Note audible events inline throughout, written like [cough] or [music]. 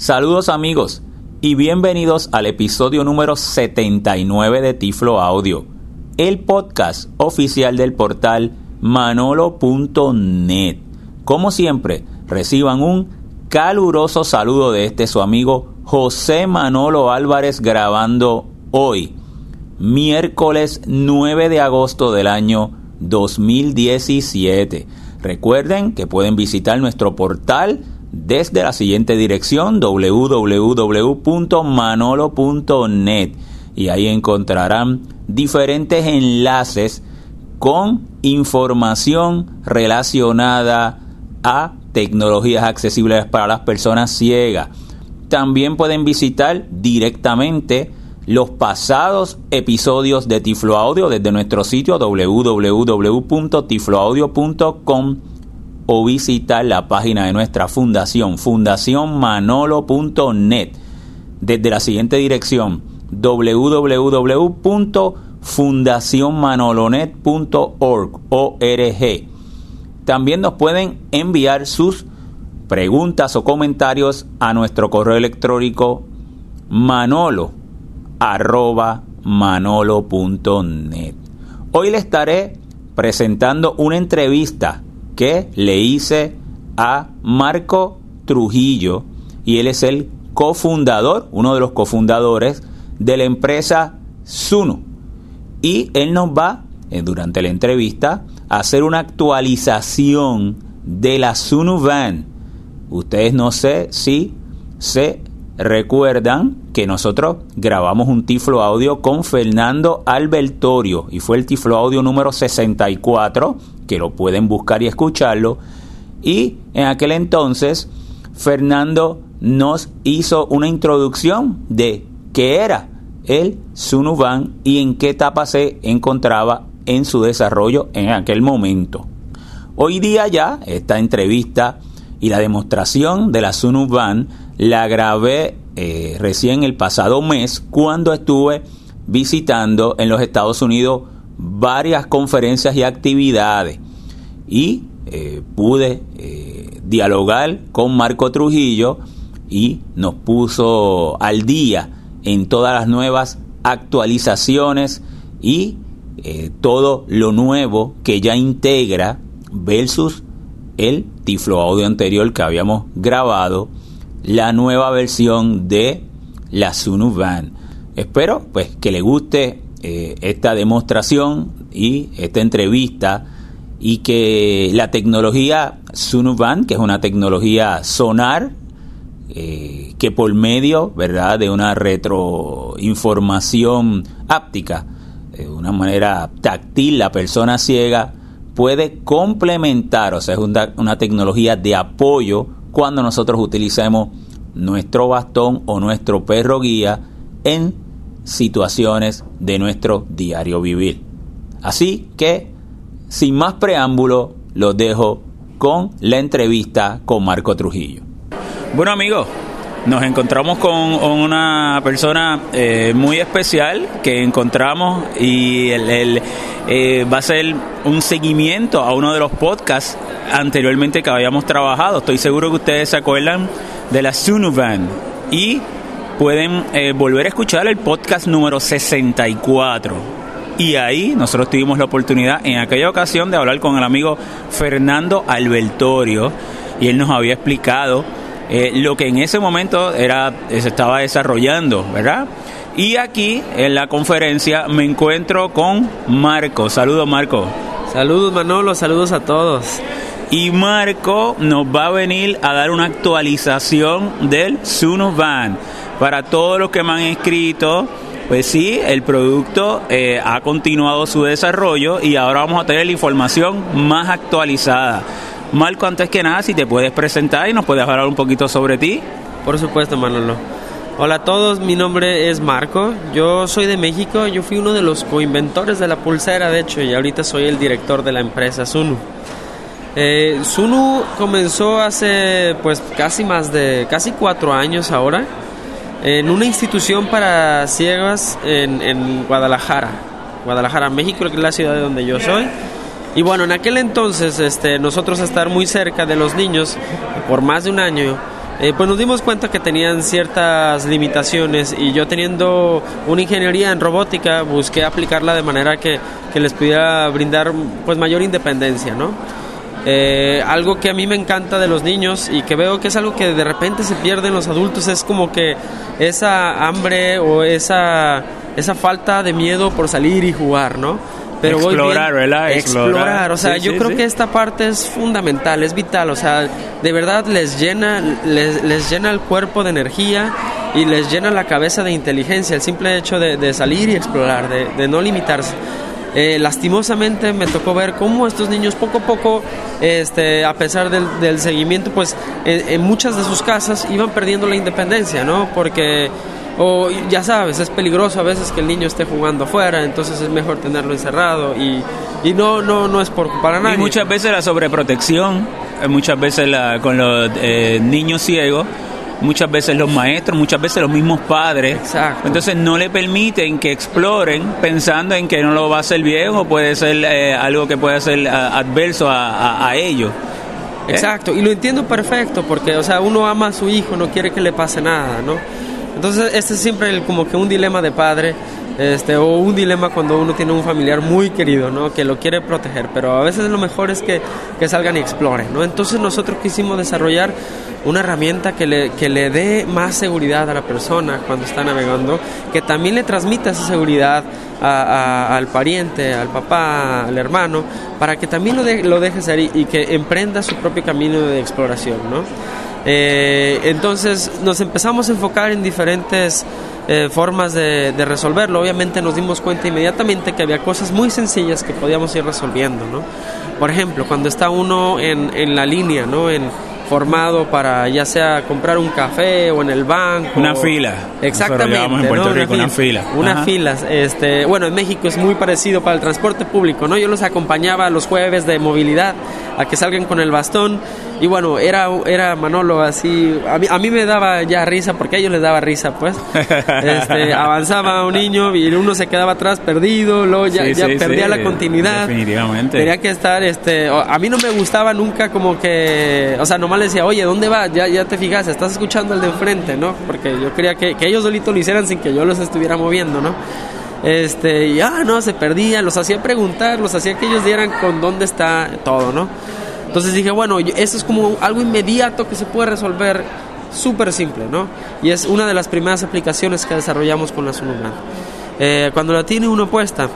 Saludos amigos y bienvenidos al episodio número 79 de Tiflo Audio, el podcast oficial del portal manolo.net. Como siempre, reciban un caluroso saludo de este su amigo José Manolo Álvarez grabando hoy, miércoles 9 de agosto del año 2017. Recuerden que pueden visitar nuestro portal desde la siguiente dirección www.manolo.net y ahí encontrarán diferentes enlaces con información relacionada a tecnologías accesibles para las personas ciegas. También pueden visitar directamente los pasados episodios de Tiflo Audio desde nuestro sitio www.tifloaudio.com o visitar la página de nuestra fundación, fundacionmanolo.net, desde la siguiente dirección, www.fundacionmanolonet.org. También nos pueden enviar sus preguntas o comentarios a nuestro correo electrónico manolo manolo.net. Hoy le estaré presentando una entrevista que le hice a Marco Trujillo y él es el cofundador, uno de los cofundadores de la empresa Suno. Y él nos va, eh, durante la entrevista, a hacer una actualización de la Suno Van. Ustedes no sé si se recuerdan que nosotros grabamos un tiflo audio con Fernando Albertorio y fue el tiflo audio número 64 que lo pueden buscar y escucharlo. Y en aquel entonces, Fernando nos hizo una introducción de qué era el Sunuban y en qué etapa se encontraba en su desarrollo en aquel momento. Hoy día ya esta entrevista y la demostración de la Sunuban la grabé eh, recién el pasado mes cuando estuve visitando en los Estados Unidos varias conferencias y actividades. Y eh, pude eh, dialogar con Marco Trujillo y nos puso al día en todas las nuevas actualizaciones y todo lo nuevo que ya integra versus el Tiflo Audio anterior que habíamos grabado, la nueva versión de la Sunu Van. Espero pues que le guste esta demostración y esta entrevista y que la tecnología Sunuvan, que es una tecnología sonar, eh, que por medio ¿verdad? de una retroinformación áptica, de una manera táctil, la persona ciega puede complementar, o sea, es una tecnología de apoyo cuando nosotros utilicemos nuestro bastón o nuestro perro guía en situaciones de nuestro diario vivir. Así que sin más preámbulo, los dejo con la entrevista con Marco Trujillo. Bueno amigos, nos encontramos con una persona eh, muy especial que encontramos y el, eh, va a ser un seguimiento a uno de los podcasts anteriormente que habíamos trabajado. Estoy seguro que ustedes se acuerdan de la Sunuvan y pueden eh, volver a escuchar el podcast número 64 y ahí nosotros tuvimos la oportunidad en aquella ocasión de hablar con el amigo Fernando Albertorio y él nos había explicado eh, lo que en ese momento era, se estaba desarrollando, ¿verdad? Y aquí en la conferencia me encuentro con Marco. Saludos Marco. Saludos Manolo, saludos a todos. Y Marco nos va a venir a dar una actualización del Suno Van. Para todos los que me han escrito, pues sí, el producto eh, ha continuado su desarrollo y ahora vamos a tener la información más actualizada. Marco, antes que nada, si te puedes presentar y nos puedes hablar un poquito sobre ti. Por supuesto, Manolo. Hola a todos, mi nombre es Marco, yo soy de México, yo fui uno de los coinventores de la pulsera, de hecho, y ahorita soy el director de la empresa Sunu. Eh, Sunu comenzó hace pues casi más de, casi cuatro años ahora, en una institución para ciegas en, Guadalajara, Guadalajara, México, que es la ciudad de donde yo soy. Y bueno, en aquel entonces este, nosotros estar muy cerca de los niños por más de un año, eh, pues nos dimos cuenta que tenían ciertas limitaciones y yo teniendo una ingeniería en robótica busqué aplicarla de manera que, que les pudiera brindar pues mayor independencia, ¿no? Eh, algo que a mí me encanta de los niños y que veo que es algo que de repente se pierde en los adultos es como que esa hambre o esa, esa falta de miedo por salir y jugar, ¿no? Pero explorar, ¿verdad? Explorar, o sea, yo creo que esta parte es fundamental, es vital, o sea, de verdad les llena, les, les llena el cuerpo de energía y les llena la cabeza de inteligencia, el simple hecho de, salir y explorar, de, de no limitarse. Eh, lastimosamente me tocó ver cómo estos niños poco a poco, este, a pesar del, seguimiento, pues en, muchas de sus casas iban perdiendo la independencia, ¿no? Porque, o ya sabes, es peligroso a veces que el niño esté jugando afuera, entonces es mejor tenerlo encerrado y, y no, no, no es por para nadie. Y muchas veces la sobreprotección, eh, muchas veces la, con los eh, niños ciegos, muchas veces los maestros, muchas veces los mismos padres. Exacto. Entonces no le permiten que exploren pensando en que no lo va a hacer bien o puede ser eh, algo que puede ser eh, adverso a, ellos. ¿Eh? Exacto, y lo entiendo perfecto porque, o sea, uno ama a su hijo, no quiere que le pase nada, ¿no? Entonces, este es siempre como que un dilema de padre este, o un dilema cuando uno tiene un familiar muy querido, ¿no? Que lo quiere proteger, pero a veces lo mejor es que, que salgan y exploren, ¿no? Entonces nosotros quisimos desarrollar una herramienta que le, que le dé más seguridad a la persona cuando está navegando, que también le transmita esa seguridad al pariente, al papá, al hermano, para que también lo, de, lo deje ser y, que emprenda su propio camino de exploración, ¿no? Eh, entonces nos empezamos a enfocar en diferentes eh, formas de, resolverlo. Obviamente nos dimos cuenta inmediatamente que había cosas muy sencillas que podíamos ir resolviendo, ¿no? Por ejemplo, cuando está uno en, en la línea, ¿no? En, formado para ya sea comprar un café o en el banco. Una fila. Exactamente. en Puerto Rico, una fila. Una fila. Este, bueno, en México es muy parecido para el transporte público, ¿no? Yo los acompañaba los jueves de movilidad a que salgan con el bastón y bueno, era, era Manolo así, a mí, a mí me daba ya risa, porque a ellos les daba risa, pues. [laughs] Este, avanzaba un niño y uno se quedaba atrás perdido, luego ya, ya perdía la continuidad. Definitivamente. Tenía que estar, este, a mí no me gustaba nunca como que, o sea, nomás le decía, oye, ¿dónde vas? Ya, ya te fijas, estás escuchando el de enfrente, ¿no? Porque yo quería que, que ellos solitos lo hicieran sin que yo los estuviera moviendo, ¿no? Este, y ah, no, se perdían, los hacía preguntar, los hacía que ellos dieran con dónde está todo, ¿no? Entonces dije, bueno, eso es como algo inmediato que se puede resolver súper simple, ¿no? Y es una de las primeras aplicaciones que desarrollamos con la Sunubran. Eh, cuando la tiene uno puesta,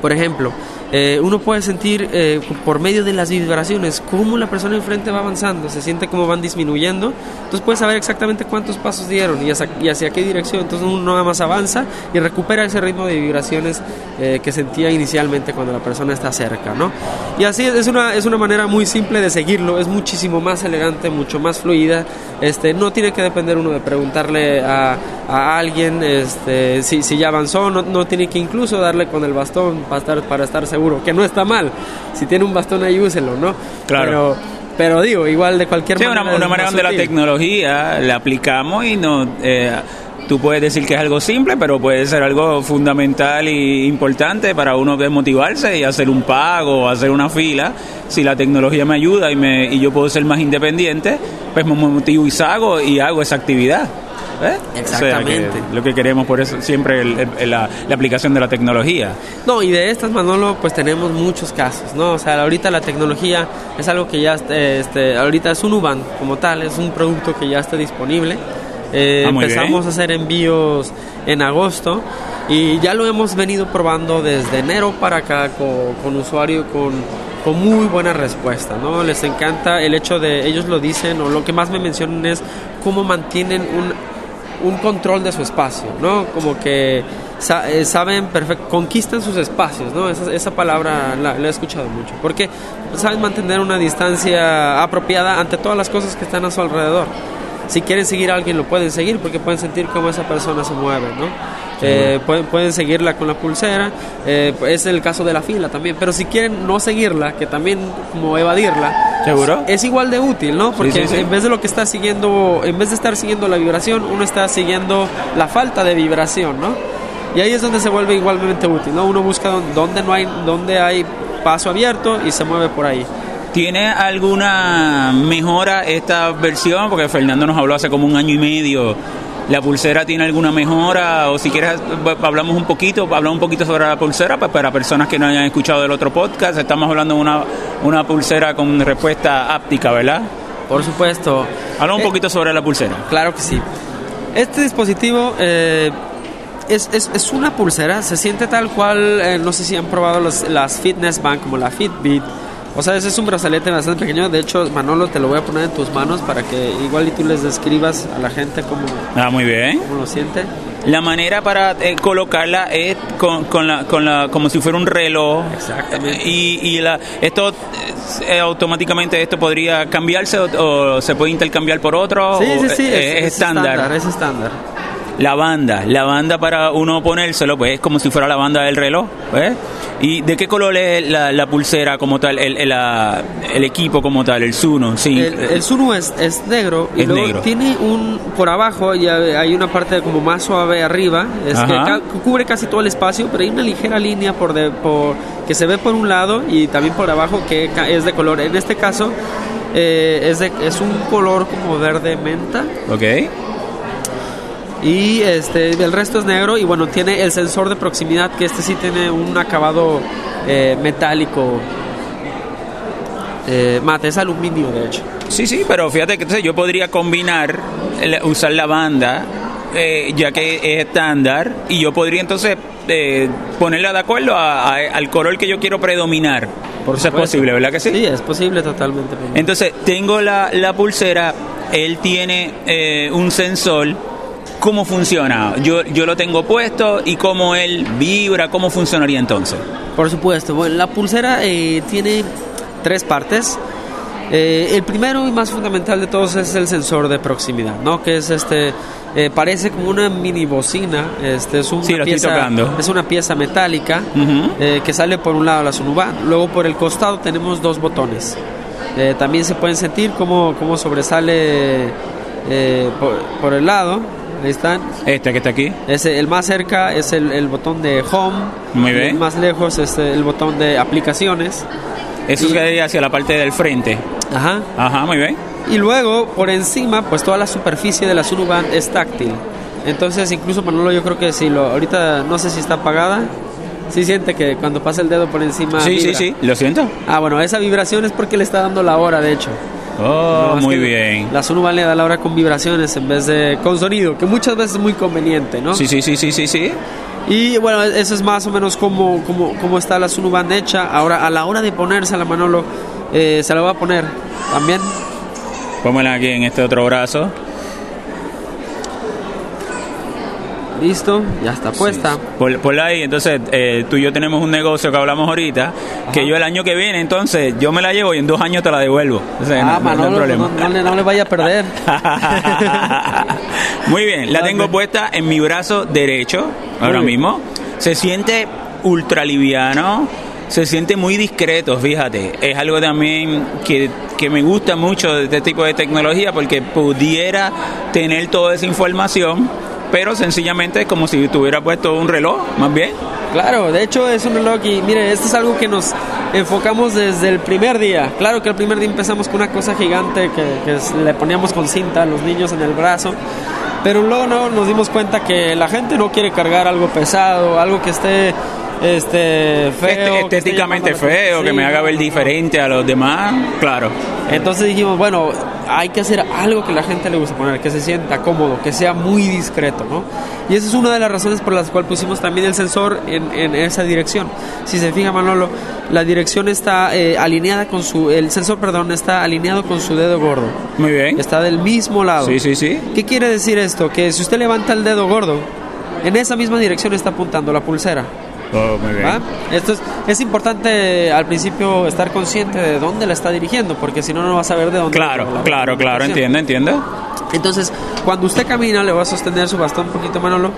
por ejemplo, eh, uno puede sentir eh, por medio de las vibraciones cómo la persona enfrente va avanzando, se siente cómo van disminuyendo, entonces puede saber exactamente cuántos pasos dieron y hacia, qué dirección, entonces uno nada más avanza y recupera ese ritmo de vibraciones eh, que sentía inicialmente cuando la persona está cerca, ¿no? Y así es una, es una manera muy simple de seguirlo, es muchísimo más elegante, mucho más fluida, este, no tiene que depender uno de preguntarle a, a alguien este, si, si ya avanzó, no, no tiene que incluso darle con el bastón para estar, para estar seguro que no está mal. Si tiene un bastón ahí, úselo, ¿no? Claro. Pero, digo, igual de cualquier manera. Una, una manera donde la tecnología la aplicamos y no. Eh, tú puedes decir que es algo simple, pero puede ser algo fundamental e importante para uno que motivarse y hacer un pago o hacer una fila. Si la tecnología me ayuda y, me, y yo puedo ser más independiente, pues me motivo y hago y hago esa actividad. ¿Eh? Exactamente. lo que queremos por eso siempre la, aplicación de la tecnología. No, y de estas, Manolo, pues tenemos muchos casos, ¿no? O sea, ahorita la tecnología es algo que ya, este, ahorita es un UBAN como tal, es un producto que ya está disponible. Eh, ah, empezamos a hacer envíos en agosto y ya lo hemos venido probando desde enero para acá con, con usuario con, con muy buena respuesta, ¿no? Les encanta el hecho de, ellos lo dicen, o lo que más me mencionan es cómo mantienen un un control de su espacio, ¿no? Como que eh, saben perfecto, conquistan sus espacios, ¿no? Esa, esa palabra la, he escuchado mucho, porque saben mantener una distancia apropiada ante todas las cosas que están a su alrededor. Si quieren seguir a alguien, lo pueden seguir porque pueden sentir cómo esa persona se mueve, ¿no? Eh, pueden, pueden seguirla con la pulsera, eh, es el caso de la fila también, pero si quieren no seguirla, que también como evadirla, ¿Seguro? es igual de útil, ¿no? Porque en vez de lo que está siguiendo, en vez de estar siguiendo la vibración, uno está siguiendo la falta de vibración, ¿no? Y ahí es donde se vuelve igualmente útil, ¿no? Uno busca donde no hay, donde hay paso abierto y se mueve por ahí. ¿Tiene alguna mejora esta versión? Porque Fernando nos habló hace como un año y medio. ¿La pulsera tiene alguna mejora? O si quieres, hablamos un poquito, hablamos un poquito sobre la pulsera, pues para personas que no hayan escuchado del otro podcast, estamos hablando de una, una pulsera con respuesta áptica, ¿verdad? Por supuesto. Habla un eh, poquito sobre la pulsera. Claro que sí. Este dispositivo eh, es, es, es, una pulsera, se siente tal cual, eh, no sé si han probado las Fitness Band como la Fitbit o sea, ese es un brazalete bastante pequeño. De hecho, Manolo, te lo voy a poner en tus manos para que igual y tú les describas a la gente cómo, ah, muy bien. cómo lo siente. La manera para eh, colocarla es con, con, la, con la, como si fuera un reloj. Exactamente. Y, y la, esto eh, automáticamente esto podría cambiarse o, se puede intercambiar por otro. Sí, sí, sí. Es, estándar. Es estándar. La banda, la banda para uno ponérselo, pues es como si fuera la banda del reloj. ¿ves? ¿Y de qué color es la, pulsera como tal, el, el, equipo como tal, el Suno? Sí. El, el Suno es, es negro y luego tiene un, por abajo y hay una parte como más suave arriba, es que cubre casi todo el espacio, pero hay una ligera línea por, de, por que se ve por un lado y también por abajo que es de color. En este caso eh, es, de, es un color como verde menta. Ok y este el resto es negro y bueno tiene el sensor de proximidad que este sí tiene un acabado eh, metálico eh, mate es aluminio de hecho sí sí pero fíjate que entonces yo podría combinar usar la banda eh, ya que es estándar y yo podría entonces ponerla de acuerdo al color que yo quiero predominar por eso es posible, ¿verdad que sí? Sí, es posible totalmente. Entonces, tengo la, la pulsera, él tiene un sensor ¿Cómo funciona? Yo, yo lo tengo puesto y cómo él vibra, ¿cómo funcionaría entonces? Por supuesto, bueno, la pulsera eh, tiene tres partes. Eh, el primero y más fundamental de todos es el sensor de proximidad, ¿no? Que es este, eh, parece como una mini bocina. Este es una sí, pieza, es una pieza metálica que sale por un lado la Sunuban, luego por el costado tenemos dos botones. también se pueden sentir cómo, cómo sobresale por, por el lado Ahí están. Este que está aquí. Ese, el más cerca es el, botón de Home. Muy bien. El más lejos es el botón de aplicaciones. Eso y, queda hacia la parte del frente. Ajá. Ajá, muy bien. Y luego, por encima, pues toda la superficie de la Sunuband es táctil. Entonces, incluso Manolo, yo creo que si lo. Ahorita no sé si está apagada. Sí siente que cuando pasa el dedo por encima. Sí, sí, sí, lo siento. Ah, bueno, esa vibración es porque le está dando la hora, de hecho. Oh, muy bien. La Sunuban le da la hora con vibraciones en vez de con sonido, que muchas veces es muy conveniente, ¿no? Sí, sí, sí, sí, sí, sí. Y bueno, eso es más o menos como, como, como está la Sunuban hecha. Ahora, a la hora de ponerse la Manolo, eh, se la va a poner también. Póngala aquí en este otro brazo. Listo, ya está puesta. Por, ahí, entonces eh, tú y yo tenemos un negocio que hablamos ahorita, que yo el año que viene, entonces yo me la llevo y en dos años te la devuelvo. ah, no, no, problema. No, le vaya a perder. [laughs] Muy bien, la tengo puesta en mi brazo derecho ahora mismo. Se siente ultra liviano, se siente muy discreto, fíjate. Es algo también que, que, me gusta mucho de este tipo de tecnología porque pudiera tener toda esa información pero sencillamente como si tuviera puesto un reloj, más bien. Claro, de hecho es un reloj y mire, esto es algo que nos enfocamos desde el primer día. Claro que el primer día empezamos con una cosa gigante que, le poníamos con cinta a los niños en el brazo, pero luego no, nos dimos cuenta que la gente no quiere cargar algo pesado, algo que esté este feo, estéticamente feo, que me haga ver diferente a los demás, claro. Entonces dijimos, bueno, hay que hacer algo que la gente le guste poner, que se sienta cómodo, que sea muy discreto, ¿no? Y esa es una de las razones por las cuales pusimos también el sensor en, esa dirección. Si se fija Manolo, la dirección está eh, alineada con su, el sensor, perdón, está alineado con su dedo gordo. Muy bien. Está del mismo lado. Sí, sí, sí. ¿Qué quiere decir esto? Que si usted levanta el dedo gordo, en esa misma dirección está apuntando la pulsera. Oh, muy bien. Esto es, es, importante al principio estar consciente de dónde la está dirigiendo, porque si no, no va a saber de dónde. Claro, claro, claro, entiende, entiende. Entonces, cuando usted camina, le va a sostener su bastón un poquito, Manolo.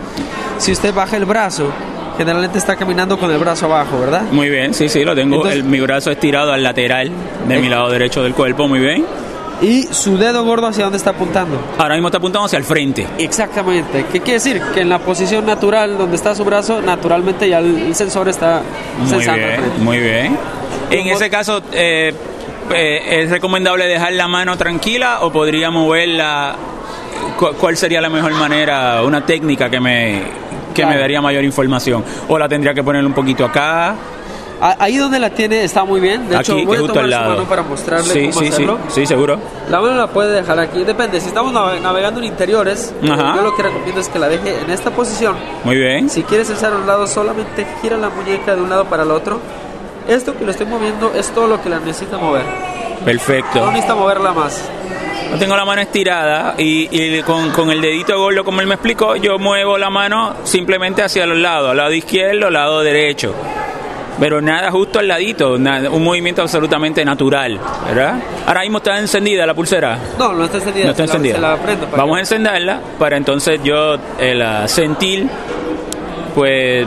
Si usted baja el brazo, generalmente está caminando con el brazo abajo, ¿verdad? Muy bien, sí, sí, lo tengo. mi brazo estirado al lateral de mi lado derecho del cuerpo, muy bien. ¿Y su dedo gordo hacia dónde está apuntando? Ahora mismo está apuntando hacia el frente. Exactamente. ¿Qué quiere decir? Que en la posición natural donde está su brazo, naturalmente ya el, sensor está muy Bien, muy bien. En ese caso, eh, eh, ¿es recomendable dejar la mano tranquila o podría moverla? Cu- ¿Cuál sería la mejor manera, una técnica que me, que me daría mayor información? ¿O la tendría que poner un poquito acá? Ahí donde la tiene está muy bien. De hecho, aquí, voy que a tomar su lado. mano para mostrarle sí, cómo sí, hacerlo. sí, sí, seguro. La mano la puede dejar aquí. Depende. Si estamos nave- navegando en interiores, Ajá. yo lo que recomiendo es que la deje en esta posición. Muy bien. Si quieres alzar a un lado, solamente gira la muñeca de un lado para el otro. Esto que lo estoy moviendo es todo lo que la necesita mover. No Perfecto. necesita moverla más. Tengo la mano estirada y, y con, con el dedito gordo, como él me explicó, yo muevo la mano simplemente hacia los lados, lado izquierdo, lado derecho. Pero nada justo al ladito, nada- un movimiento absolutamente natural, ¿verdad? Ahora mismo está encendida la pulsera. No, no está encendida. No está encendida. la para Vamos a encenderla para entonces yo eh, la sentir, pues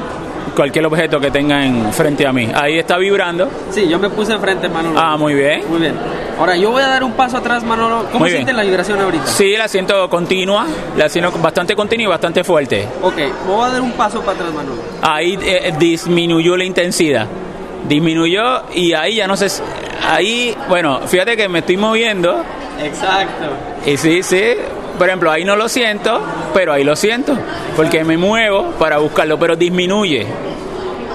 cualquier objeto que tenga en frente a mí. Ahí está vibrando. Sí, yo me puse enfrente, Manolo. Ah, muy bien. Muy bien. Ahora, yo voy a dar un paso atrás, Manolo. ¿Cómo Muy bien. siente la vibración ahorita? Sí, la siento continua, la siento bastante continua y bastante fuerte. Ok, voy a dar un paso para atrás, Manolo. ahí eh, disminuyó la intensidad. Disminuyó y ahí ya no sé. Ahí, bueno, fíjate que me estoy moviendo Exacto. y sí, sí. Por ejemplo, ahí no lo siento, pero ahí lo siento. Porque me muevo para buscarlo, pero disminuye.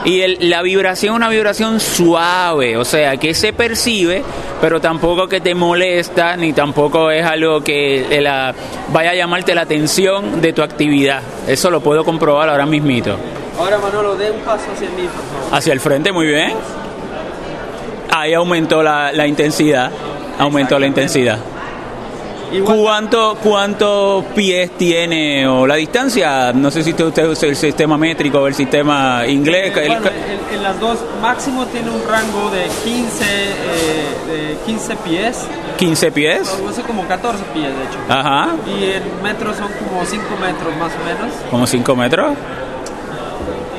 Y el- la vibración es una vibración suave, o sea, que se percibe, pero tampoco que te molesta, ni tampoco es algo que la, vaya a llamarte la atención de tu actividad. Eso lo puedo comprobar ahora mismito. Ahora, Manolo, dé un paso hacia por favor. Hacia el frente, muy bien. Ahí aumentó la, la intensidad. Aumentó la intensidad. ¿Cuánto, ¿Cuántos pies tiene o la distancia? No sé si usted, usa el sistema métrico o el sistema inglés. el- en, las dos, máximo tiene un rango de 15, eh, de 15 pies. 15 pies. No sé, como 14 pies, de hecho. Ajá. Y en metros son como 5 metros más o menos. Como 5 metros.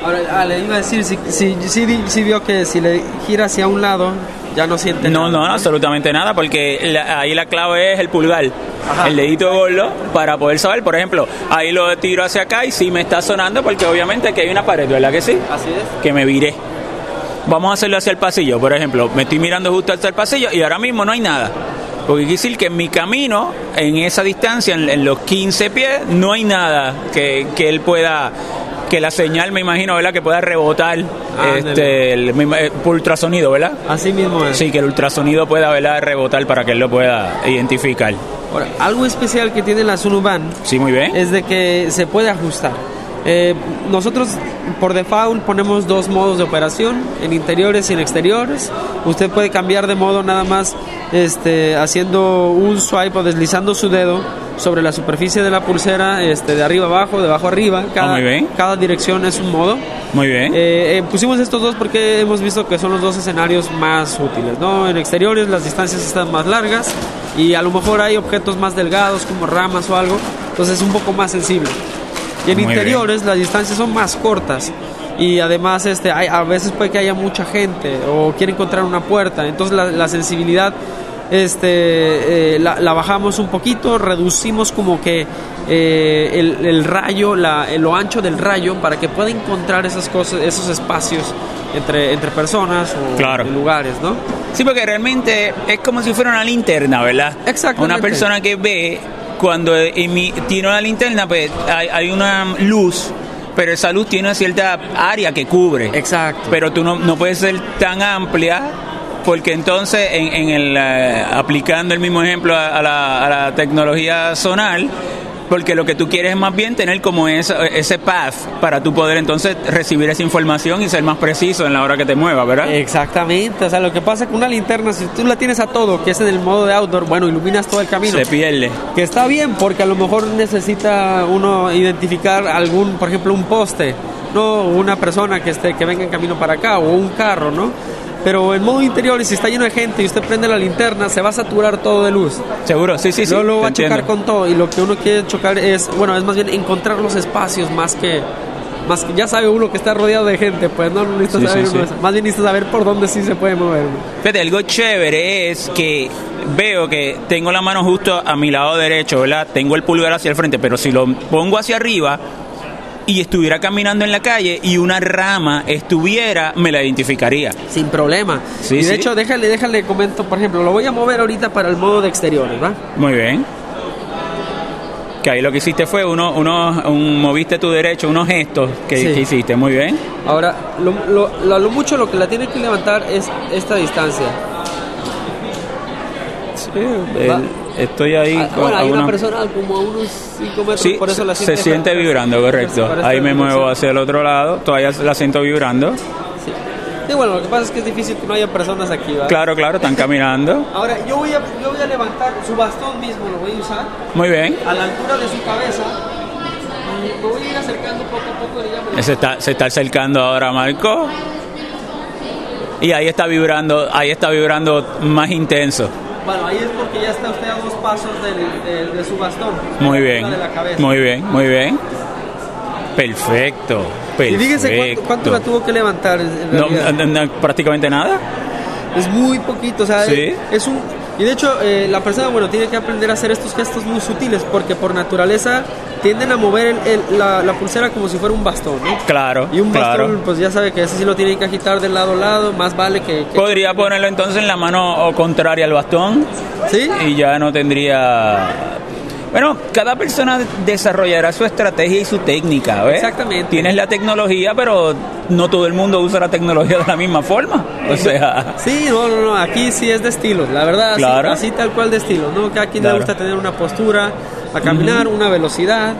Ahora, ah, le iba a decir, si, si, si, si vio que si le gira hacia un lado, ya no siente No, nada. no, absolutamente nada, porque la- ahí la clave es el pulgar, Ajá. el dedito gordo, para poder saber, por ejemplo, ahí lo tiro hacia acá y sí me está sonando, porque obviamente aquí hay una pared, ¿verdad que sí? Así es. que me viré. Vamos a hacerlo hacia el pasillo, por ejemplo. Me estoy mirando justo hacia el pasillo y ahora mismo no hay nada. Porque quiere decir que en mi camino, en esa distancia, en, en los 15 pies, no hay nada que, que él pueda, que la señal, me imagino, ¿verdad? Que pueda rebotar Ándale. este, el, mismo- eh, ultrasonido, ¿verdad? Así mismo es. Sí, que el ultrasonido pueda, ¿verdad? Rebotar para que él lo pueda identificar. Ahora, algo especial que tiene la Sunuban Sí, muy bien. es de que se puede ajustar. Eh, nosotros por default ponemos dos modos de operación, en interiores y en exteriores. Usted puede cambiar de modo nada más este, haciendo un swipe o deslizando su dedo sobre la superficie de la pulsera, este, de arriba abajo, de abajo arriba. Cada, muy bien. cada dirección es un modo. Muy bien. Eh, eh, pusimos estos dos porque hemos visto que son los dos escenarios más útiles, ¿no? En exteriores las distancias están más largas y a lo mejor hay objetos más delgados como ramas o algo, entonces es un poco más sensible. Y en Muy bien. interiores las distancias son más cortas y además este, hay, a veces puede que haya mucha gente o quiere encontrar una puerta, entonces la, la sensibilidad este, eh, la, la bajamos un poquito, reducimos como que eh, el, el rayo, la, lo ancho del rayo para que pueda encontrar esas cosas, esos espacios entre, entre personas o Claro. lugares, ¿no? Sí, porque realmente es como si fuera una linterna, ¿verdad? Exactamente. Una persona que ve cuando tiene una linterna, pues hay, hay una luz, pero esa luz tiene una cierta área que cubre. Exacto. Pero tú no, no puedes ser tan amplia porque entonces en, en el eh, aplicando el mismo ejemplo a, a la, a la tecnología sonar porque lo que tú quieres es más bien tener como ese, ese path para tú poder entonces recibir esa información y ser más preciso en la hora que te muevas, ¿verdad? Exactamente, o sea, lo que pasa con una linterna, si tú la tienes a todo, que es en el modo de outdoor, bueno, iluminas todo el camino. Se pierde. Que está bien, porque a lo mejor necesita uno identificar algún, por ejemplo, un poste, no una persona que esté que venga en camino para acá o un carro, ¿no? Pero en modo interior, y si está lleno de gente y usted prende la linterna, se va a saturar todo de luz. Seguro, sí, sí, sí. Luego lo va a chocar entiendo. con todo y lo que uno quiere chocar es, bueno, es más bien encontrar los espacios más que más que ya sabe uno que está rodeado de gente, pues no no necesita Sí, saber sí, uno sí. Más bien necesita saber por dónde sí se puede mover. Fíjate, algo chévere es que veo que tengo la mano justo a mi lado derecho, ¿verdad? Tengo el pulgar hacia el frente, pero si lo pongo hacia arriba, y estuviera caminando en la calle y una rama estuviera, me la identificaría. Sin problema. Sí, y de sí. hecho, déjale, déjale, comento, por ejemplo, lo voy a mover ahorita para el modo de exteriores, ¿va? Muy bien. Que ahí lo que hiciste fue uno, uno un, moviste tu derecho, unos gestos que, Sí. que hiciste. Muy bien. Ahora, lo, lo- lo- mucho lo que la tiene que levantar es esta distancia. Va. Estoy ahí. Ah, con- bueno, hay una una- persona como a unos 5 metros, Sí, por eso la se siente vibrando, correcto. Ahí me muevo hacia el otro lado, todavía la siento vibrando. Sí. Sí, bueno, lo que pasa es que es difícil que no haya personas aquí, ¿va? Claro, claro, están caminando. [laughs] Ahora, yo voy, a, yo voy a levantar su bastón mismo, lo voy a usar Muy bien. a la altura de su cabeza me voy a ir acercando poco a poco, digamos. Se está, se está acercando ahora Marco. Y ahí está vibrando, ahí está vibrando más intenso. Bueno, ahí es ya está usted a dos pasos del- de, de su bastón. Muy bien. altura de la cabeza. Muy bien, muy bien. Perfecto. Y Perfecto. fíjese cuánto, cuánto la tuvo que levantar No, realidad. no, no, prácticamente nada. Es muy poquito, o sea, Sí. es un... Y de hecho, eh, la persona, bueno, tiene que aprender a hacer estos gestos muy sutiles porque por naturaleza tienden a mover el- el- la, la pulsera como si fuera un bastón, ¿no? Claro, Y un bastón, pues ya sabe que ese sí lo tiene que agitar de lado a lado, más vale que... que- Podría ponerlo entonces en la mano o contraria al bastón ¿Sí? y ya no tendría... Bueno, cada persona desarrollará su estrategia y su técnica, ¿ves? Exactamente. Tienes la tecnología, pero no todo el mundo usa la tecnología de la misma forma. O sea, Sí, no, no, no, aquí sí es de estilo, la verdad, Claro. así, tal cual de estilo, ¿no? Cada quien Claro. le gusta tener una postura, a caminar, una velocidad,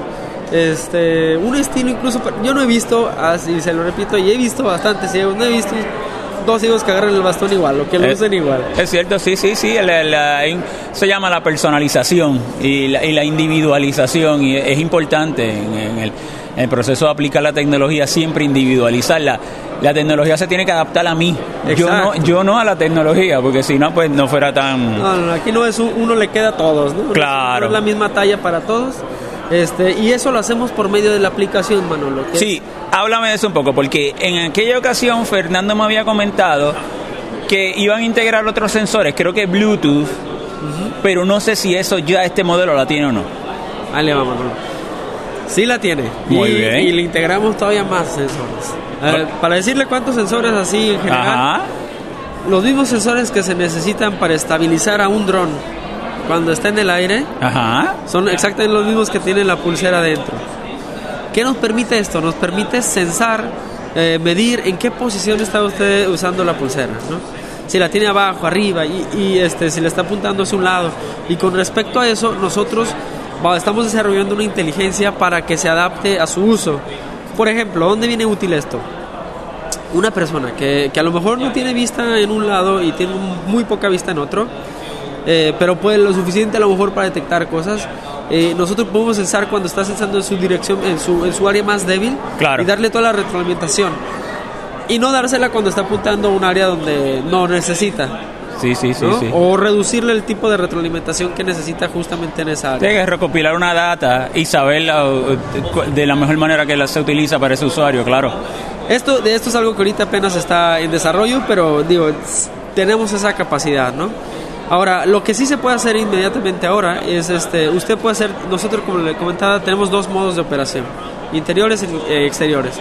este, un estilo incluso, yo no he visto, así se lo repito, y he visto bastantes ciegos, no he visto dos ciegos que agarran el bastón igual, o que lo Eh, usen igual. Es cierto, sí, sí, sí. se llama la personalización y la, y la individualización y es importante en, en el, en el proceso de aplicar la tecnología, siempre individualizarla. La tecnología se tiene que adaptar a mí. Yo no, yo no a la tecnología, porque si no, pues no fuera tan... No, no, aquí no es un- uno le queda a todos, ¿no? Claro. No es la misma talla para todos. Este, y eso lo hacemos por medio de la aplicación, Manolo. Sí, háblame de eso un poco, porque en aquella ocasión Fernando me había comentado que iban a integrar otros sensores, creo que Bluetooth, pero no sé si eso ya este modelo la tiene o no. Ahí le vamos, Manolo. Sí la tiene. Muy y, bien. Y le integramos todavía más sensores. Eh, para decirle cuántos sensores así en general, Ajá. los mismos sensores que se necesitan para estabilizar a un dron cuando está en el aire Ajá. son exactamente los mismos que tiene la pulsera dentro. ¿Qué nos permite esto? Nos permite censar, eh, medir en qué posición está usted usando la pulsera, ¿no? Si la tiene abajo, arriba y, y, este, si le está apuntando hacia un lado. Y con respecto a eso, nosotros estamos desarrollando una inteligencia para que se adapte a su uso. Por ejemplo, ¿dónde viene útil esto? Una persona que, que a lo mejor no tiene vista en un lado y tiene muy poca vista en otro, eh, pero puede lo suficiente a lo mejor para detectar cosas. eh, nosotros podemos censar cuando está censando en su dirección, en su, en su área más débil Claro. y darle toda la retroalimentación. Y no dársela cuando está apuntando a un área donde no necesita. Sí, sí, sí, ¿no? sí. O reducirle el tipo de retroalimentación que necesita justamente en esa área. Tiene que recopilar una data y saberla uh, de la mejor manera que la se utiliza para ese usuario, claro. Esto, de esto es algo que ahorita apenas está en desarrollo, pero digo, tenemos esa capacidad, ¿no? Ahora, lo que sí se puede hacer inmediatamente ahora es, este, usted puede hacer, nosotros como le comentaba, tenemos dos modos de operación, interiores y eh, exteriores.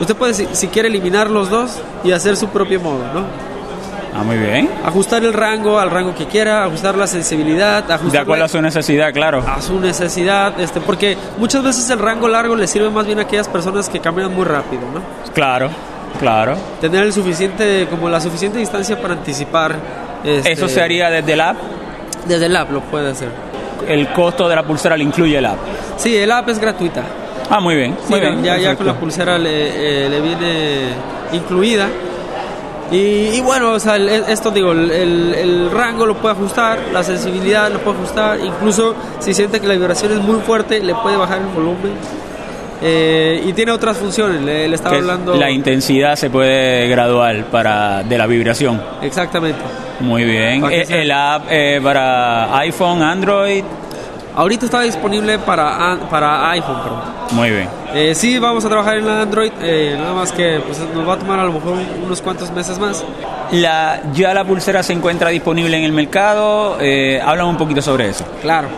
Usted puede, si, si quiere, eliminar los dos y hacer su propio modo, ¿no? Ah, muy bien. Ajustar el rango al rango que quiera, ajustar la sensibilidad, De ajustar acuerdo a su necesidad, claro. a su necesidad, este, porque muchas veces el rango largo le sirve más bien a aquellas personas que caminan muy rápido, ¿no? Claro, claro. tener el suficiente como la suficiente distancia para anticipar este, Eso se haría desde el app. desde el app lo puede hacer El costo de la pulsera le incluye el app. sí el app es gratuita Ah, muy bien. Sí, Muy bien. ya, ya con la pulsera le, eh, le viene incluida y, y bueno o sea el- esto digo el- el rango lo puede ajustar la sensibilidad lo puede ajustar incluso si siente que la vibración es muy fuerte le puede bajar el volumen Eh, y tiene otras funciones le, le estaba hablando La intensidad se puede graduar para de la vibración. exactamente Muy bien. Eh, El app eh, para iPhone, Android. ahorita está disponible para, para iPhone perdón. Muy bien. Eh, sí, vamos a trabajar en la Android, eh, nada más que pues, nos va a tomar a lo mejor unos cuantos meses más. La, ya la pulsera se encuentra disponible en el mercado. Eh, háblame un poquito sobre eso. Claro.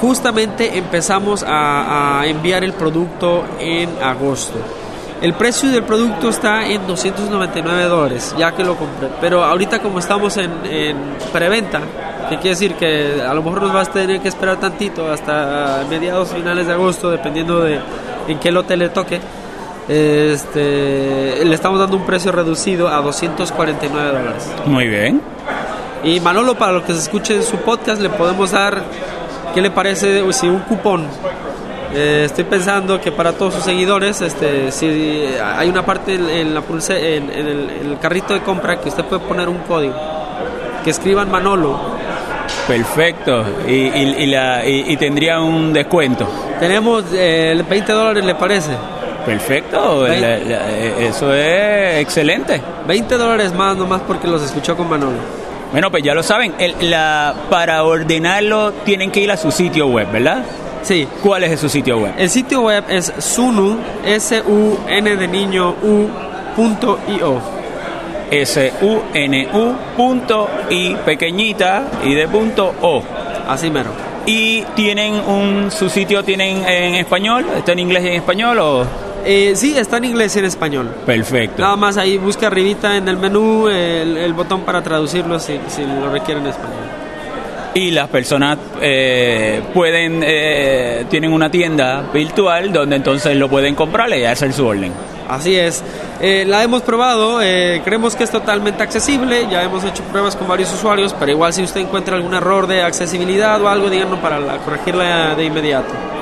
Justamente empezamos a, enviar el producto en agosto. El precio del producto está en 299 dólares, ya que lo compré. Pero ahorita como estamos en, preventa, que quiere decir que a lo mejor nos vas a tener que esperar tantito hasta mediados finales de agosto, dependiendo de en qué lote le toque. Este, le estamos dando un precio reducido a 249 dólares. Muy bien. Y Manolo, para lo que se escuche en su podcast, le podemos dar ¿Qué le parece si un cupón? Eh, estoy pensando que para todos sus seguidores, este, si hay una parte en, la pulse, en, el, carrito de compra que usted puede poner un código, que escriban Manolo. Perfecto, y, la, y tendría un descuento. Tenemos eh, 20 dólares, ¿le parece? Perfecto, eh, eso es excelente. 20 dólares más nomás porque los escuchó con Manolo. Bueno, pues ya lo saben, la, para ordenarlo tienen que ir a su sitio web, ¿verdad? Sí. ¿Cuál es su sitio web? El sitio web es sunu, S-U-N de niño, U, punto I-O. S-U-N-U punto I pequeñita y de punto O. Así mero. ¿Y tienen un, su sitio tienen en español? ¿Está en inglés y en español o...? Eh, sí, está en inglés y en español. Perfecto. Nada más ahí busca arribita en el menú el, botón para traducirlo si, lo requieren en español. Y las personas eh, pueden, eh, tienen una tienda virtual donde entonces lo pueden comprar y hacer su orden. Así es. Eh, la hemos probado, creemos que es totalmente accesible, ya hemos hecho pruebas con varios usuarios, pero igual si usted encuentra algún error de accesibilidad o algo, díganos para corregirla de inmediato.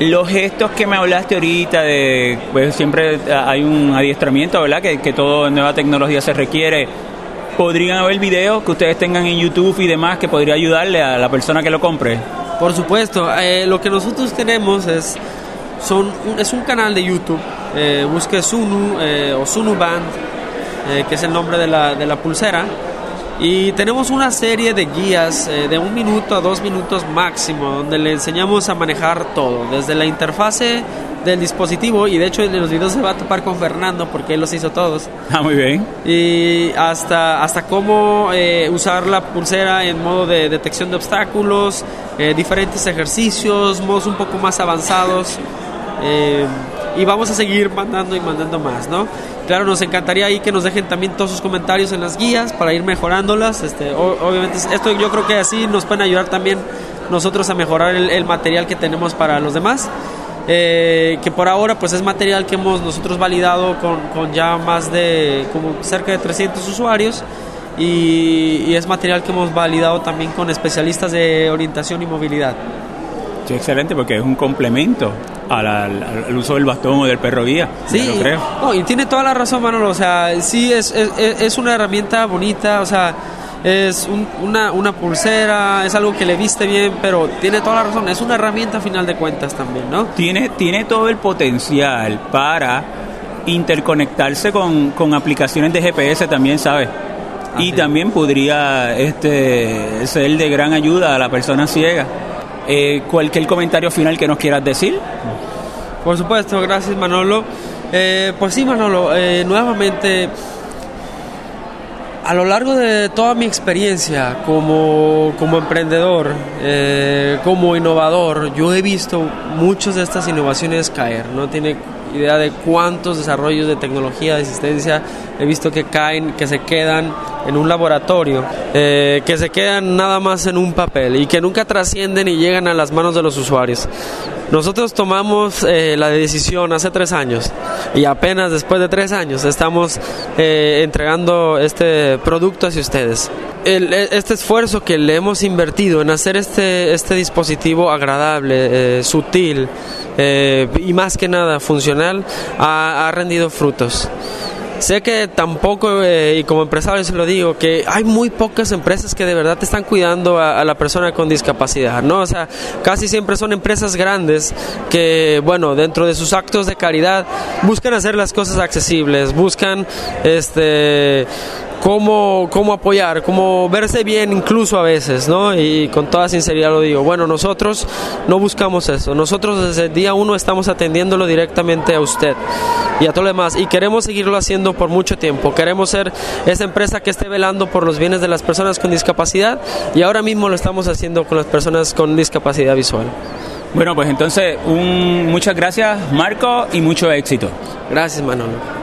Los gestos que me hablaste ahorita, de pues siempre hay un adiestramiento, ¿verdad? Que, que toda nueva tecnología se requiere. ¿Podrían haber videos que ustedes tengan en YouTube y demás que podría ayudarle a la persona que lo compre? Por supuesto, eh, lo que nosotros tenemos es, son, es un canal de YouTube, eh, busque Sunu eh, o Sunu Band, eh, que es el nombre de la, de la pulsera y tenemos una serie de guías eh, de un minuto a dos minutos máximo, donde le enseñamos a manejar todo, desde la interfase del dispositivo, y de hecho en los videos se va a topar con Fernando porque él los hizo todos. Ah, muy bien. Y hasta, hasta cómo eh, usar la pulsera en modo de detección de obstáculos, eh, diferentes ejercicios, modos un poco más avanzados. Y vamos a seguir mandando y mandando más, ¿no? Claro, nos encantaría ahí que nos dejen también todos sus comentarios en las guías para ir mejorándolas. Este, obviamente, esto yo creo que así nos pueden ayudar también nosotros a mejorar el, material que tenemos para los demás. Eh, que por ahora pues es material que hemos nosotros validado con, ya más de como cerca de 300 usuarios y, es material que hemos validado también con especialistas de orientación y movilidad. Sí, excelente porque es un complemento al, uso del bastón o del perro guía. Sí, creo. y tiene toda la razón, Manolo. O sea, sí, es, es, una herramienta bonita, o sea, es una, una pulsera, es algo que le viste bien, pero tiene toda la razón. Es una herramienta a final de cuentas también, ¿no? Tiene, tiene todo el potencial para interconectarse con, con aplicaciones de GPS también, ¿sabes? y también podría este, ser de gran ayuda a la persona ciega. Eh, cualquier comentario final que nos quieras decir. Por supuesto, gracias Manolo. Eh, pues sí, Manolo, eh, nuevamente, a lo largo de toda mi experiencia como, como emprendedor, como innovador, yo he visto muchas de estas innovaciones caer. No tiene idea de cuántos desarrollos de tecnología de asistencia he visto que caen, que se quedan en un laboratorio, eh, que se quedan nada más en un papel y que nunca trascienden y llegan a las manos de los usuarios. Nosotros tomamos eh, la decisión hace tres años y apenas después de tres años estamos eh, entregando este producto hacia ustedes. E, este esfuerzo que le hemos invertido en hacer este, este dispositivo agradable, sutil y más que nada funcional, ha rendido frutos. Sé que tampoco, eh, y como empresario se lo digo, que hay muy pocas empresas que de verdad te están cuidando a, la persona con discapacidad, ¿no? O sea, casi siempre son empresas grandes que, bueno, dentro de sus actos de caridad buscan hacer las cosas accesibles, buscan, este cómo, cómo apoyar, cómo verse bien incluso a veces, ¿no? Y con toda sinceridad lo digo. Bueno, nosotros no buscamos eso. Nosotros desde el día uno estamos atendiéndolo directamente a usted y a todo lo demás. Y queremos seguirlo haciendo por mucho tiempo. Queremos ser esa empresa que esté velando por los bienes de las personas con discapacidad y ahora mismo lo estamos haciendo con las personas con discapacidad visual. Bueno, pues entonces, un, muchas gracias Marco y mucho éxito. Gracias Manolo.